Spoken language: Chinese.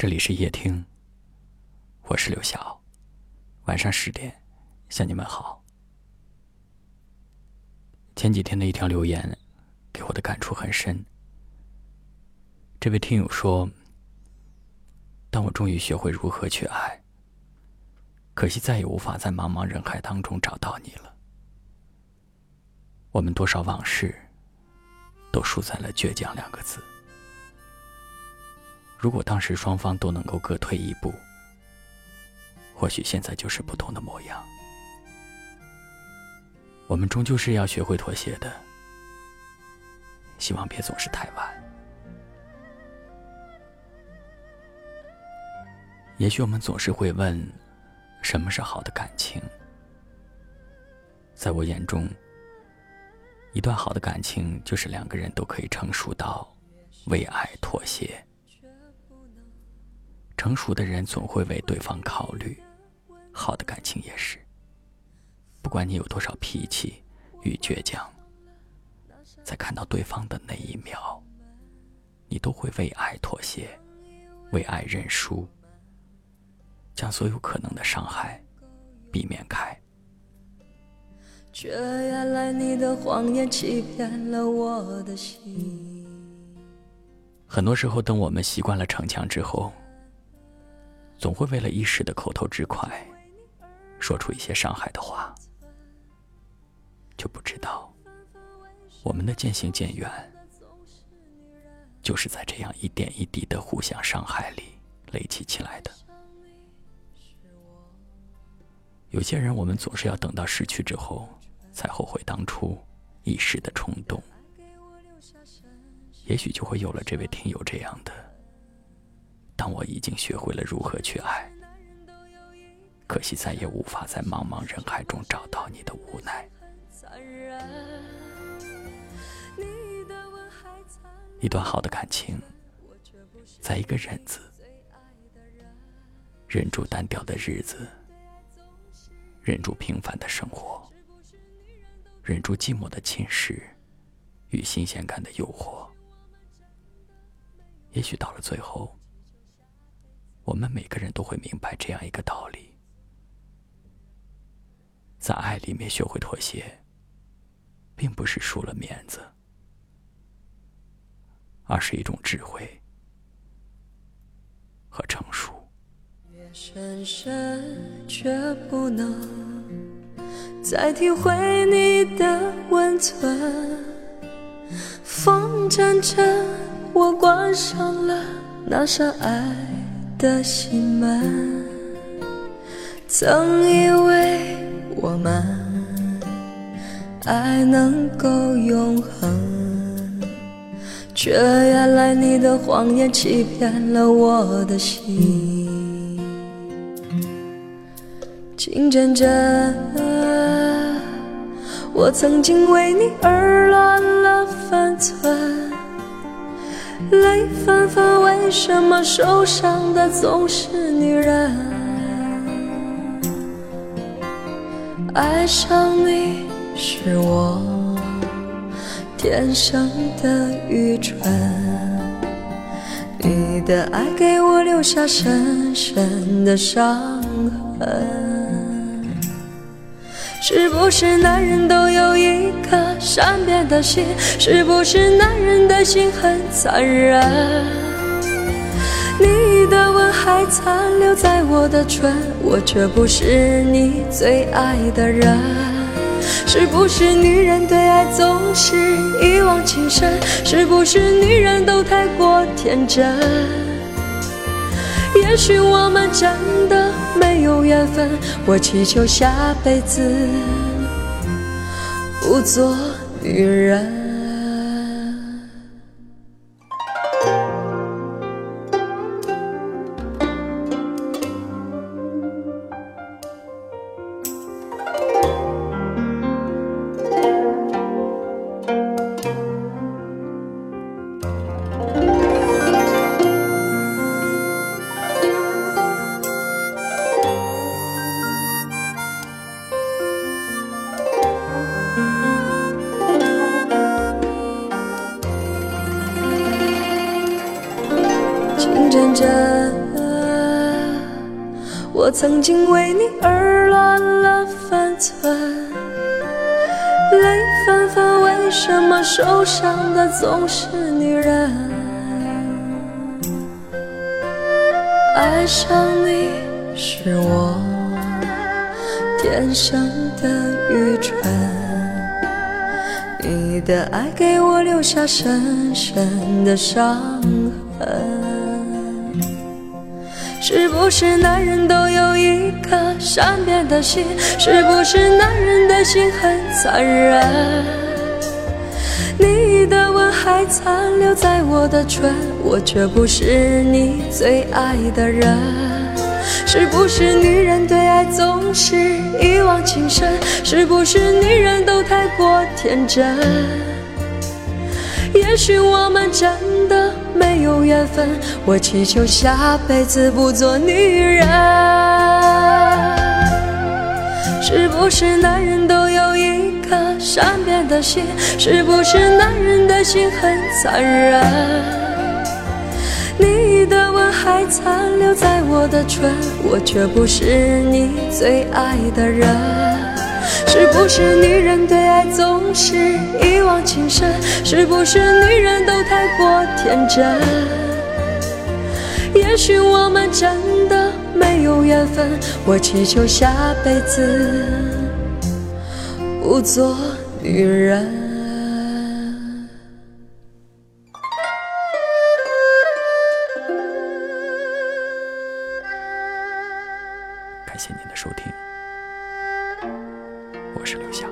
这里是夜听，我是刘晓。晚上十点，向你们好。前几天的一条留言，给我的感触很深。这位听友说：“当我终于学会如何去爱，可惜再也无法在茫茫人海当中找到你了。我们多少往事，都输在了倔强两个字。”如果当时双方都能够各退一步，或许现在就是不同的模样。我们终究是要学会妥协的，希望别总是太晚。也许我们总是会问，什么是好的感情？在我眼中，一段好的感情就是两个人都可以成熟到为爱妥协。成熟的人总会为对方考虑，好的感情也是。不管你有多少脾气与倔强，在看到对方的那一秒，你都会为爱妥协，为爱认输，将所有可能的伤害避免开。却原来你的谎言欺骗了我的心。很多时候，等我们习惯了逞强之后。总会为了一时的口头之快，说出一些伤害的话，就不知道我们的渐行渐远，就是在这样一点一滴的互相伤害里累积起来的。有些人，我们总是要等到失去之后，才后悔当初一时的冲动，也许就会有了这位听友这样的。我已经学会了如何去爱，可惜再也无法在茫茫人海中找到你的无奈。一段好的感情，在一个忍字，忍住单调的日子，忍住平凡的生活，忍住寂寞的侵蚀与新鲜感的诱惑。也许到了最后。我们每个人都会明白这样一个道理：在爱里面学会妥协，并不是输了面子，而是一种智慧和成熟。深深却不能再体会你的温存。风阵阵，我关上了那扇爱。的心门，曾以为我们爱能够永恒，却原来你的谎言欺骗了我的心。情真真，我曾经为你而乱了分寸。泪纷纷，为什么受伤的总是女人？爱上你是我天生的愚蠢，你的爱给我留下深深的伤痕。是不是男人都有一颗善变的心？是不是男人的心很残忍？你的吻还残留在我的唇，我却不是你最爱的人。是不是女人对爱总是一往情深？是不是女人都太过天真？也许我们真的。没有缘分，我祈求下辈子不做女人。我曾经为你而乱了分寸，泪纷纷，为什么受伤的总是女人？爱上你是我天生的愚蠢，你的爱给我留下深深的伤痕。是不是男人都有一颗善变的心？是不是男人的心很残忍？你的吻还残留在我的唇，我却不是你最爱的人。是不是女人对爱总是一往情深？是不是女人都太过天真？也许我们真的。没有缘分，我祈求下辈子不做女人。是不是男人都有一颗善变的心？是不是男人的心很残忍？你的吻还残留在我的唇，我却不是你最爱的人。是不是女人对爱总是一往情深？是不是女人都太过天真？也许我们真的没有缘分，我祈求下辈子不做女人。感谢您的收听。我是刘翔